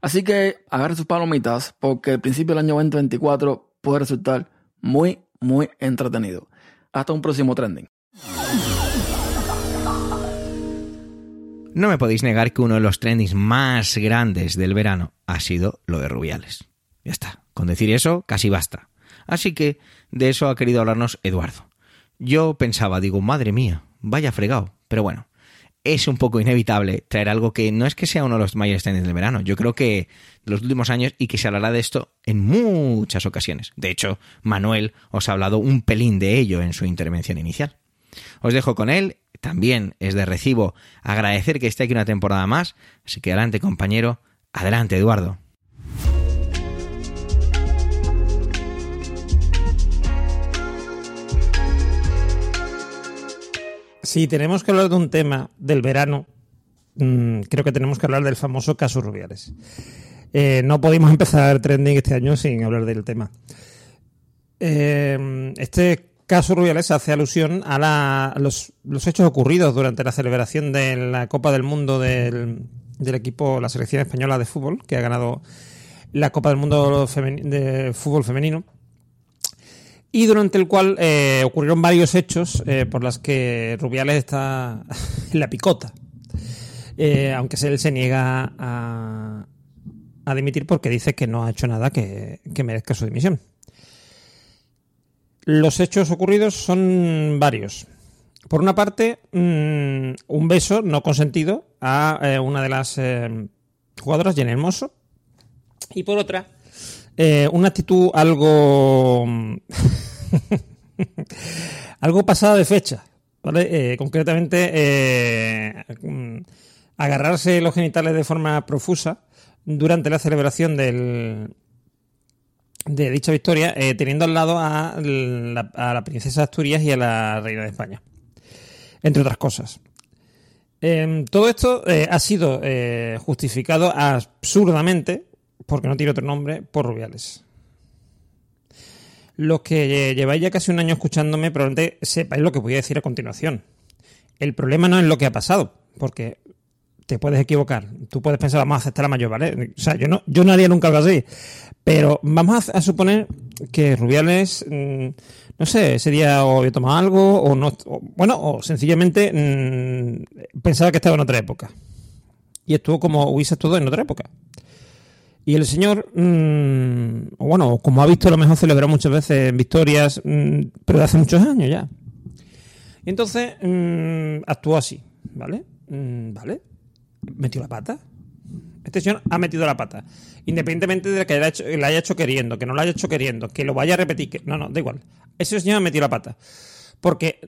Así que agarre sus palomitas porque el principio del año 2024 puede resultar muy, muy entretenido. Hasta un próximo trending. No me podéis negar que uno de los trendings más grandes del verano ha sido lo de Rubiales. Ya está, con decir eso casi basta. Así que de eso ha querido hablarnos Eduardo. Yo pensaba, digo, madre mía, vaya fregado. Pero bueno, es un poco inevitable traer algo que no es que sea uno de los mayores trendings del verano. Yo creo que de los últimos años y que se hablará de esto en muchas ocasiones. De hecho, Manuel os ha hablado un pelín de ello en su intervención inicial. Os dejo con él también es de recibo agradecer que esté aquí una temporada más. Así que adelante, compañero. Adelante, Eduardo. Si tenemos que hablar de un tema del verano, mm, creo que tenemos que hablar del famoso caso Rubiales. Eh, no pudimos empezar trending este año sin hablar del tema. Eh, este caso Rubiales hace alusión a, los, hechos ocurridos durante la celebración de la Copa del Mundo del, equipo, la selección española de fútbol, que ha ganado la Copa del Mundo de fútbol femenino, y durante el cual eh, ocurrieron varios hechos eh, por los que Rubiales está en la picota, eh, aunque él se niega a, a, dimitir porque dice que no ha hecho nada que merezca su dimisión. Los hechos ocurridos son varios. Por una parte, mm, un beso no consentido a eh, una de las eh, jugadoras, Jenny Hermoso. Y por otra, eh, una actitud algo. algo pasada de fecha. concretamente, mm, agarrarse los genitales de forma profusa durante la celebración del, de dicha victoria, eh, teniendo al lado a la, princesa de Asturias y a la reina de España, entre otras cosas. Em, todo esto eh, ha sido eh, justificado absurdamente, porque no tiene otro nombre, por Rubiales. los que lleváis ya casi un año escuchándome probablemente sepáis lo que voy a decir a continuación. El problema no es lo que ha pasado, porque te puedes equivocar. Tú puedes pensar, vamos a aceptar la mayor, ¿vale? O sea, yo no, yo no haría nunca algo así. Pero vamos a, suponer que Rubiales, mm, no sé, ese día o había tomado algo, o no, bueno, o sencillamente mm, pensaba que estaba en otra época. Y estuvo como hubiese todo en otra época. Y el señor, mm, bueno, como ha visto, a lo mejor celebró muchas veces victorias, pero de hace muchos años ya. Y entonces actuó así, ¿vale? ¿Vale? Metió la pata. Este señor ha metido la pata. Independientemente de que la haya, hecho, haya hecho queriendo, que no lo haya hecho queriendo, que lo vaya a repetir, que no, no, da igual. Ese señor ha metido la pata. Porque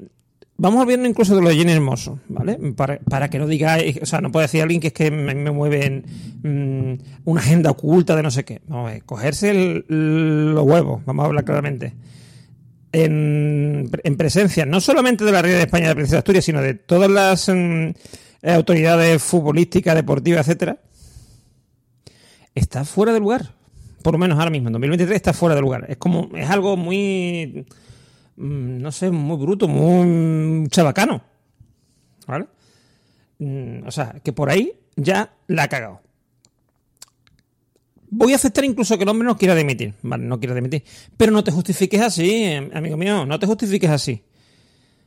vamos viendo incluso de lo de Jenny Hermoso, ¿vale? Para, que no digáis, o sea, no puede decir alguien que es que me, mueve mm, una agenda oculta de no sé qué. Vamos a ver, cogerse los huevos, vamos a hablar claramente. En, presencia, no solamente de la Reina de España de Princesa de Asturias, sino de todas las. Mm, autoridades futbolísticas, deportivas, etcétera, está fuera de lugar. Por lo menos ahora mismo, en 2023 está fuera de lugar. Es como, es algo muy, mm, no sé, muy bruto, muy chabacano. ¿Vale? Mm, o sea, que por ahí ya la ha cagado. Voy a aceptar incluso que el hombre no quiera dimitir. Vale, no quiera dimitir. Pero no te justifiques así, amigo mío, no te justifiques así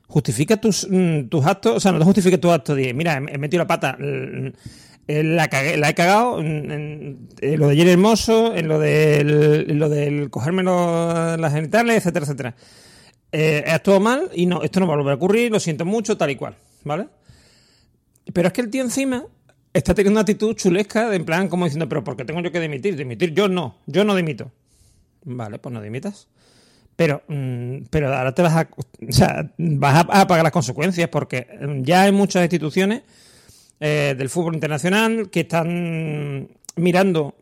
justifica tus, mm, tus actos, o sea, no te justifique tus actos de, mira, he metido la pata, la, la he cagado en, lo de ayer Hermoso, en lo del, lo del cogerme las genitales, etcétera, etcétera. Eh, he actuado mal y no, esto no va a volver a ocurrir, lo siento mucho, tal y cual, ¿vale? Pero es que el tío encima está teniendo una actitud chulesca, de en plan como diciendo, pero ¿por qué tengo yo que dimitir? Dimitir yo no, yo no dimito. Vale, pues no dimitas. Pero, mm, pero ahora te vas a, o sea, vas a, pagar las consecuencias porque mm, ya hay muchas instituciones eh, del fútbol internacional que están mirando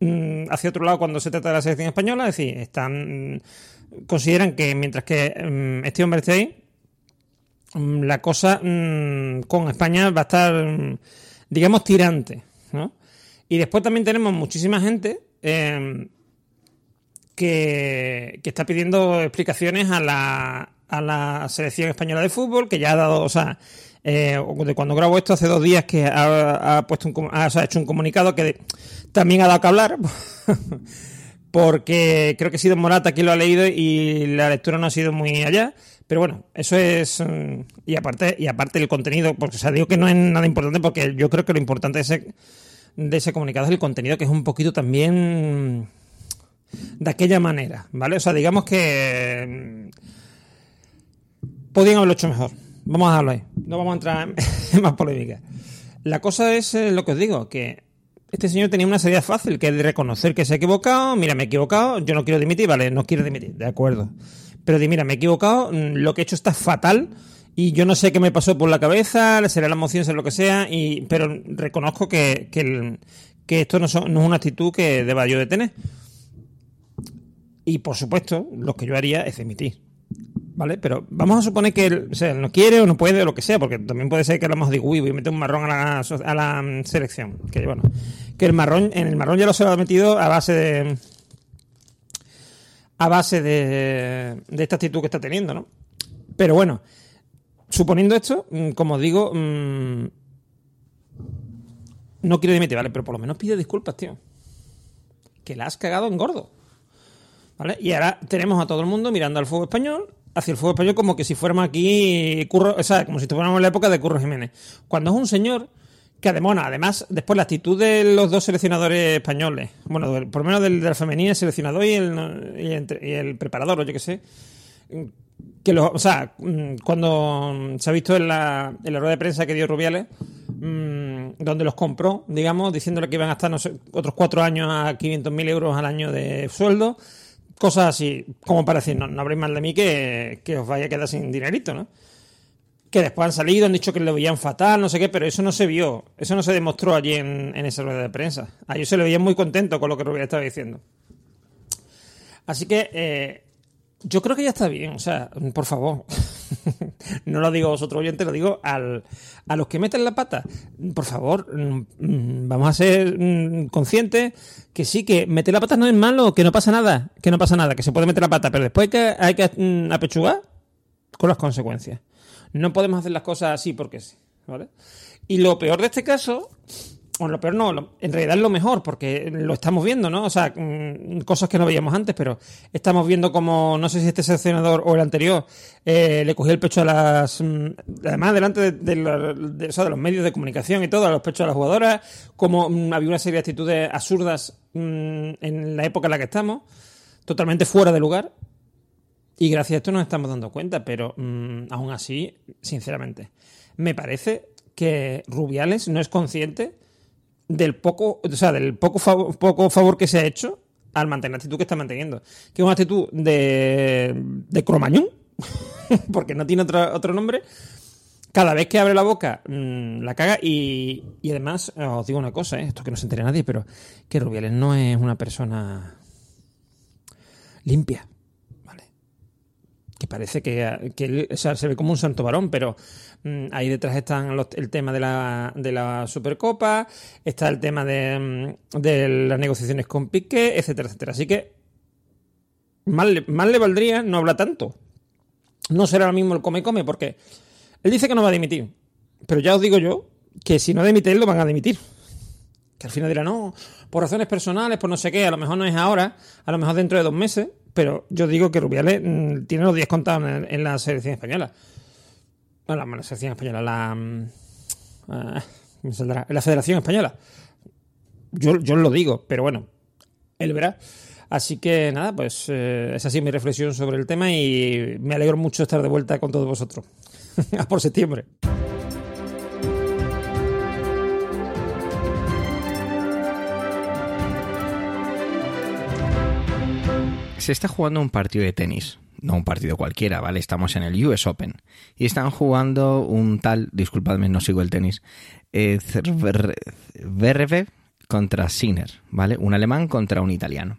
mm, hacia otro lado cuando se trata de la selección española, es decir, están consideran que mientras que este hombre esté ahí, la cosa con España va a estar, digamos, tirante. ¿no? Y después también tenemos muchísima gente eh, que, está pidiendo explicaciones a la, a la selección española de fútbol, que ya ha dado, o sea, eh, de cuando grabo esto hace dos días que ha, puesto un, ha, hecho un comunicado que también ha dado que hablar, porque creo que ha sido Morata quien lo ha leído y la lectura no ha sido muy allá. Pero bueno, eso es. Mm, y aparte, y aparte el contenido, porque o sea, digo que no es nada importante, porque yo creo que lo importante de ese, de ese comunicado es el contenido, que es un poquito también de aquella manera, ¿vale? O sea, digamos que mm, podían haberlo hecho mejor. Vamos a dejarlo ahí. No vamos a entrar en más polémica. La cosa es eh, lo que os digo, que este señor tenía una salida fácil, que es de reconocer que se ha equivocado. Mira, me he equivocado, yo no quiero dimitir, vale, no quiero dimitir, de acuerdo. Pero de, mira, me he equivocado, mm, lo que he hecho está fatal y yo no sé qué me pasó por la cabeza, será la emoción, será lo que sea, y, pero reconozco que, que, esto no, no, es una actitud que deba yo de tener. Y por supuesto, lo que yo haría es emitir. ¿Vale? Pero vamos a suponer que él, no quiere o no puede o lo que sea, porque también puede ser que a lo mejor diga, uy, voy a meter un marrón a la, selección. Que bueno, que el marrón, en el marrón ya lo se lo ha metido a base de. a base de, de esta actitud que está teniendo, ¿no? Pero bueno, suponiendo esto, mm, como digo, mm, no quiero dimitir, ¿vale? Pero por lo menos pide disculpas, tío. Que la has cagado en gordo. Y ahora tenemos a todo el mundo mirando al fútbol español, hacia el fútbol español como que si fuéramos aquí, Curro, o sea, como si estuviéramos en la época de Curro Jiménez. Cuando es un señor que además, además, después la actitud de los dos seleccionadores españoles, bueno, por lo menos del, de la femenina, el seleccionador y el, y el preparador, o yo qué sé, que los, o sea, mm, cuando se ha visto en la, en la rueda de prensa que dio Rubiales, mmm, donde los compró, digamos, diciéndole que iban a estar otros cuatro años a 500.000 euros al año de sueldo, cosas así, como para decir, no, no habréis mal de mí que, os vaya a quedar sin dinerito, ¿no? Que después han salido, han dicho que lo veían fatal, no sé qué, pero eso no se vio, eso no se demostró allí en, esa rueda de prensa. A ellos se le veían muy contento con lo que Rubén estaba diciendo. Así que eh, yo creo que ya está bien, o sea, por favor. no lo digo a vosotros oyentes, lo digo al, a los que meten la pata. Por favor, mm, mm, vamos a ser mm, conscientes que sí, que meter la pata no es malo, que no pasa nada, que no pasa nada, que se puede meter la pata, pero después hay que, apechugar con las consecuencias. No podemos hacer las cosas así porque sí, ¿vale? Y lo peor de este caso, bueno, lo peor no, en realidad es lo mejor, porque lo estamos viendo, ¿no? O sea, mm, cosas que no veíamos antes, pero estamos viendo como, no sé si este seleccionador o el anterior, eh, le cogió el pecho a las. mm, Además, delante de, los medios de comunicación y todo, a los pechos de las jugadoras, como mm, había una serie de actitudes absurdas en la época en la que estamos, totalmente fuera de lugar. Y gracias a esto nos estamos dando cuenta, pero aún así, sinceramente, me parece que Rubiales no es consciente del poco, o sea, del poco favor, poco favor que se ha hecho al mantener la actitud que está manteniendo. Que es una actitud de, de cromañón, porque no tiene otro, otro nombre. Cada vez que abre la boca, mm, la caga. Y, y además, eh, os digo una cosa, eh, esto que no se entere nadie, pero que Rubiales no es una persona limpia. ¿Vale? Que parece que, que él, o sea, se ve como un santo varón, pero ahí detrás están los- el tema de la, de la Supercopa, está el tema de, mm, las negociaciones con Piqué, etcétera, etcétera. Así que más le, le valdría no hablar tanto. No será lo mismo el come-come, porque él dice que no va a dimitir. Pero ya os digo yo que si no dimite él, lo van a dimitir. Que al final dirá, no, por razones personales, por no sé qué, a lo mejor no es ahora, a lo mejor dentro de dos meses, pero yo digo que Rubiales mm, tiene los días contados en, en la selección española. Bueno, la, selección española, la, en la Federación Española. Yo, yo lo digo, pero bueno, él verá. Así que nada, pues eh, esa ha sido mi reflexión sobre el tema y me alegro mucho estar de vuelta con todos vosotros. a por septiembre. se está jugando un partido de tenis. No un partido cualquiera, ¿vale? Estamos en el US Open. Y están jugando un tal, disculpadme, no sigo el tenis, eh, contra Sinner, ¿vale? Un alemán contra un italiano.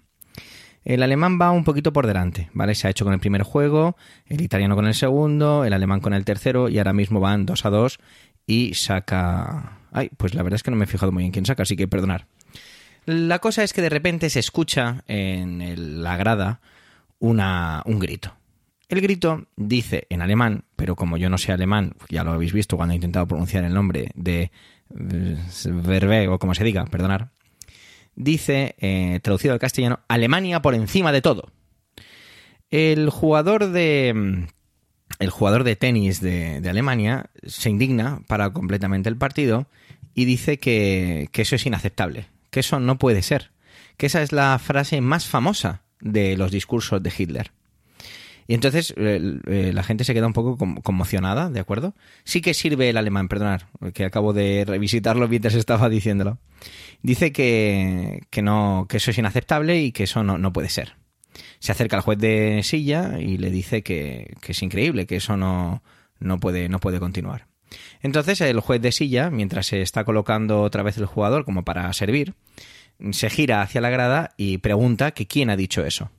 El alemán va un poquito por delante, ¿vale? Se ha hecho con el primer juego, el italiano con el segundo, el alemán con el tercero y ahora mismo van 2 a 2 y saca... Ay, pues la verdad es que no me he fijado muy bien quién saca, así que perdonar. La cosa es que de repente se escucha en el- la grada una, un grito. El grito dice en alemán, pero como yo no sé alemán, ya lo habéis visto cuando he intentado pronunciar el nombre de Verbe o como se diga, perdonar, dice, eh, traducido al castellano, Alemania por encima de todo. El jugador de el jugador de tenis de, de Alemania se indigna para completamente el partido y dice que, que eso es inaceptable, que eso no puede ser, que esa es la frase más famosa de los discursos de Hitler. Y entonces eh, eh, la gente se queda un poco conmocionada, ¿de acuerdo? Sí que sirve el alemán, perdonad, que acabo de revisitarlo mientras estaba diciéndolo. Dice que, que no, que eso es inaceptable y que eso no, no puede ser. Se acerca al juez de silla y le dice que, que es increíble, que eso no, no, puede, no puede continuar. Entonces el juez de silla, mientras se está colocando otra vez el jugador como para servir, se gira hacia la grada y pregunta que quién ha dicho eso.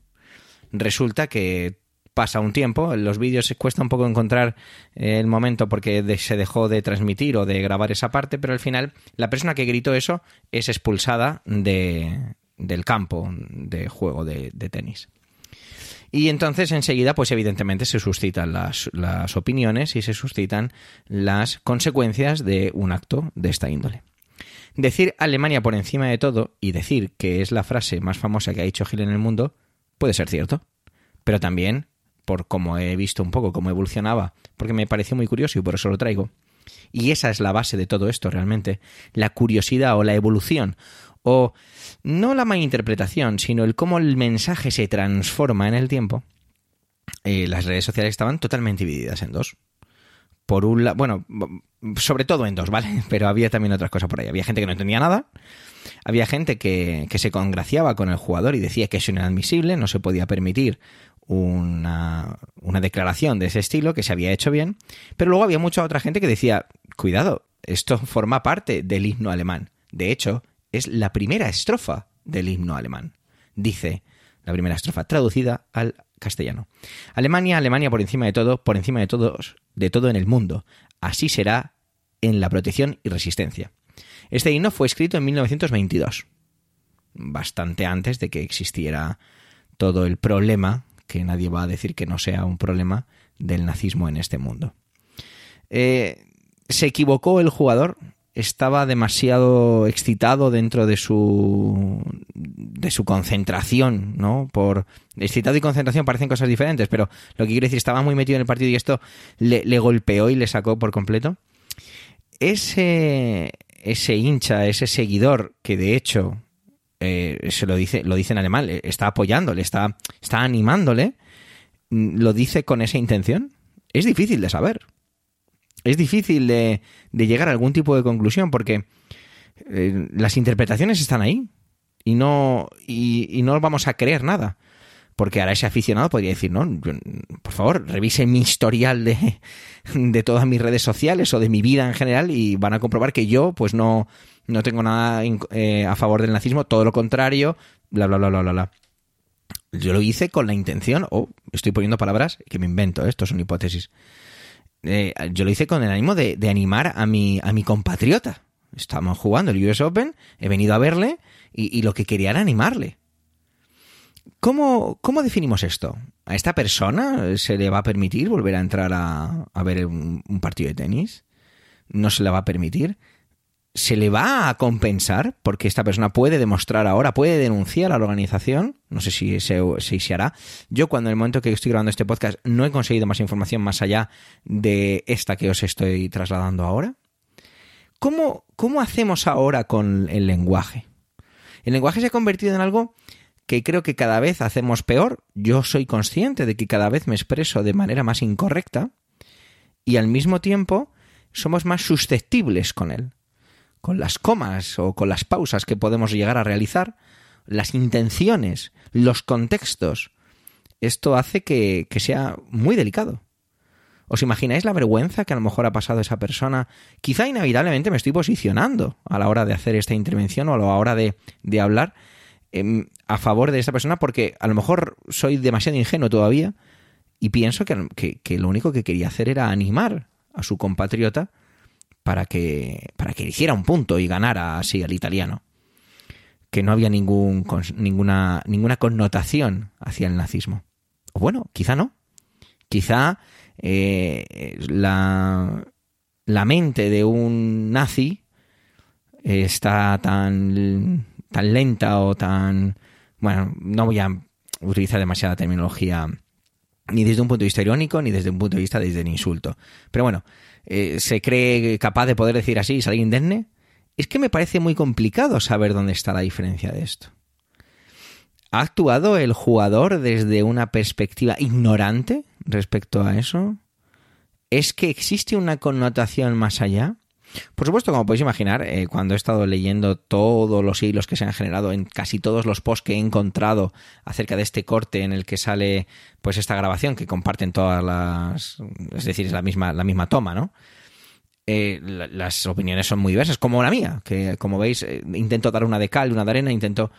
Resulta que pasa un tiempo, en los vídeos se cuesta un poco encontrar el momento porque se dejó de transmitir o de grabar esa parte, pero al final la persona que gritó eso es expulsada de, del campo de juego de, de tenis. Y entonces enseguida, pues evidentemente se suscitan las, las opiniones y se suscitan las consecuencias de un acto de esta índole. Decir Alemania por encima de todo y decir que es la frase más famosa que ha dicho Gil en el mundo puede ser cierto, pero también por como he visto un poco cómo evolucionaba, porque me pareció muy curioso y por eso lo traigo. Y esa es la base de todo esto realmente, la curiosidad o la evolución o no la malinterpretación, sino el cómo el mensaje se transforma en el tiempo. Eh, las redes sociales estaban totalmente divididas en dos. Por un lado, bueno, sobre todo en dos, ¿vale? Pero había también otras cosas por ahí. Había gente que no entendía nada, había gente que, que se congraciaba con el jugador y decía que eso era inadmisible, no se podía permitir una, una declaración de ese estilo, que se había hecho bien, pero luego había mucha otra gente que decía, cuidado, esto forma parte del himno alemán. De hecho, es la primera estrofa del himno alemán. Dice la primera estrofa, traducida al castellano. Alemania, Alemania por encima de todo, por encima de todos, de todo en el mundo. Así será en la protección y resistencia. Este himno fue escrito en 1922, bastante antes de que existiera todo el problema, que nadie va a decir que no sea un problema, del nazismo en este mundo. Eh, se equivocó el jugador, estaba demasiado excitado dentro de su de su concentración, ¿no? Por excitado y concentración parecen cosas diferentes, pero lo que quiero decir estaba muy metido en el partido y esto le, golpeó y le sacó por completo. Ese ese hincha, ese seguidor que de hecho eh, se lo dice lo dice en alemán, está apoyándole, está está animándole, lo dice con esa intención. Es difícil de saber es difícil de, llegar a algún tipo de conclusión porque eh, las interpretaciones están ahí y no, y, no vamos a creer nada. Porque ahora ese aficionado podría decir, no, por favor, revise mi historial de, de, todas mis redes sociales o de mi vida en general y van a comprobar que yo, pues no, no tengo nada eh, a favor del nazismo, todo lo contrario, bla, bla, bla, bla, bla, bla. Yo lo hice con la intención, o estoy poniendo palabras que me invento, ¿eh? esto son hipótesis, eh, yo lo hice con el ánimo de, animar a mi, a mi compatriota. Estamos jugando el US Open, he venido a verle y, lo que quería era animarle. ¿Cómo, ¿Cómo, definimos esto? ¿A esta persona se le va a permitir volver a entrar a, a ver un, partido de tenis? ¿No se le va a permitir? ¿Se le va a compensar? Porque esta persona puede demostrar ahora, puede denunciar a la organización. No sé si se, se hará. Yo, cuando en el momento que estoy grabando este podcast, no he conseguido más información más allá de esta que os estoy trasladando ahora. ¿Cómo, cómo hacemos ahora con el lenguaje? El lenguaje se ha convertido en algo que creo que cada vez hacemos peor. Yo soy consciente de que cada vez me expreso de manera más incorrecta y al mismo tiempo somos más susceptibles con él con las comas o con las pausas que podemos llegar a realizar, las intenciones, los contextos, esto hace que, sea muy delicado. ¿Os imagináis la vergüenza que a lo mejor ha pasado esa persona? Quizá inevitablemente me estoy posicionando a la hora de hacer esta intervención o a la hora de, hablar em, a favor de esa persona porque a lo mejor soy demasiado ingenuo todavía y pienso que lo único que quería hacer era animar a su compatriota para que, para que hiciera un punto y ganara así al italiano. Que no había ningún, ninguna, ninguna connotación hacia el nazismo. O bueno, quizá no. Quizá eh, la, la mente de un nazi está tan, tan lenta o tan... Bueno, no voy a utilizar demasiada terminología ni desde un punto de vista irónico ni desde un punto de vista desde el insulto. Pero bueno, eh, se cree capaz de poder decir así y salir indemne, es que me parece muy complicado saber dónde está la diferencia de esto. ¿Ha actuado el jugador desde una perspectiva ignorante respecto a eso? ¿Es que existe una connotación más allá? Por supuesto, como podéis imaginar, eh, cuando he estado leyendo todos los hilos que se han generado en casi todos los posts que he encontrado acerca de este corte en el que sale pues esta grabación que comparten todas las, es decir, es la misma la misma toma, ¿no? Eh, las opiniones son muy diversas, como la mía, que como veis eh, intento dar una de cal, una de arena, intento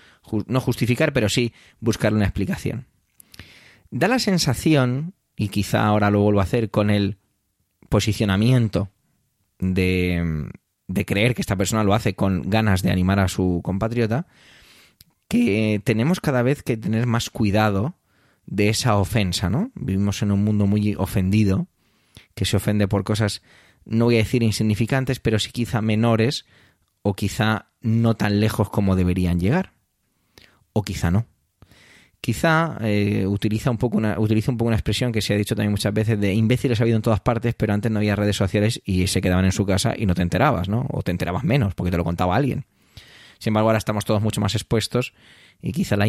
no justificar, pero sí buscar una explicación. Da la sensación, y quizá ahora lo vuelvo a hacer con el posicionamiento de, creer que esta persona lo hace con ganas de animar a su compatriota, que tenemos cada vez que tener más cuidado de esa ofensa, ¿no? Vivimos en un mundo muy ofendido, que se ofende por cosas, no voy a decir insignificantes, pero sí quizá menores o quizá no tan lejos como deberían llegar. O quizá no quizá eh, utiliza, un poco una, utiliza un poco una expresión que se ha dicho también muchas veces de imbéciles ha habido en todas partes, pero antes no había redes sociales y se quedaban en su casa y no te enterabas, ¿no? O te enterabas menos porque te lo contaba alguien. Sin embargo, ahora estamos todos mucho más expuestos y quizá la,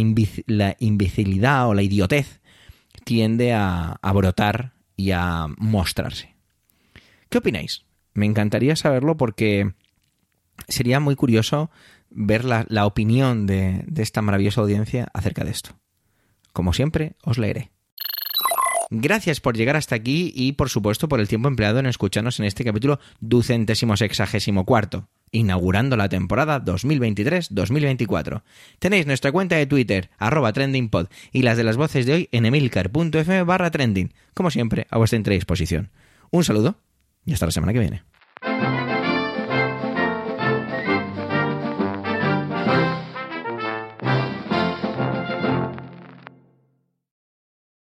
la imbecilidad o la idiotez tiende a, brotar y a mostrarse. ¿Qué opináis? Me encantaría saberlo porque sería muy curioso ver la, opinión de esta maravillosa audiencia acerca de esto. Como siempre, os leeré. Gracias por llegar hasta aquí y, por supuesto, por el tiempo empleado en escucharnos en este capítulo ducentésimo sexagésimo cuarto, inaugurando la temporada 2023-2024. Tenéis nuestra cuenta de Twitter, arroba trendingpod, y las de las voces de hoy en emilcar.fm barra trending, como siempre, a vuestra entera disposición. Un saludo y hasta la semana que viene.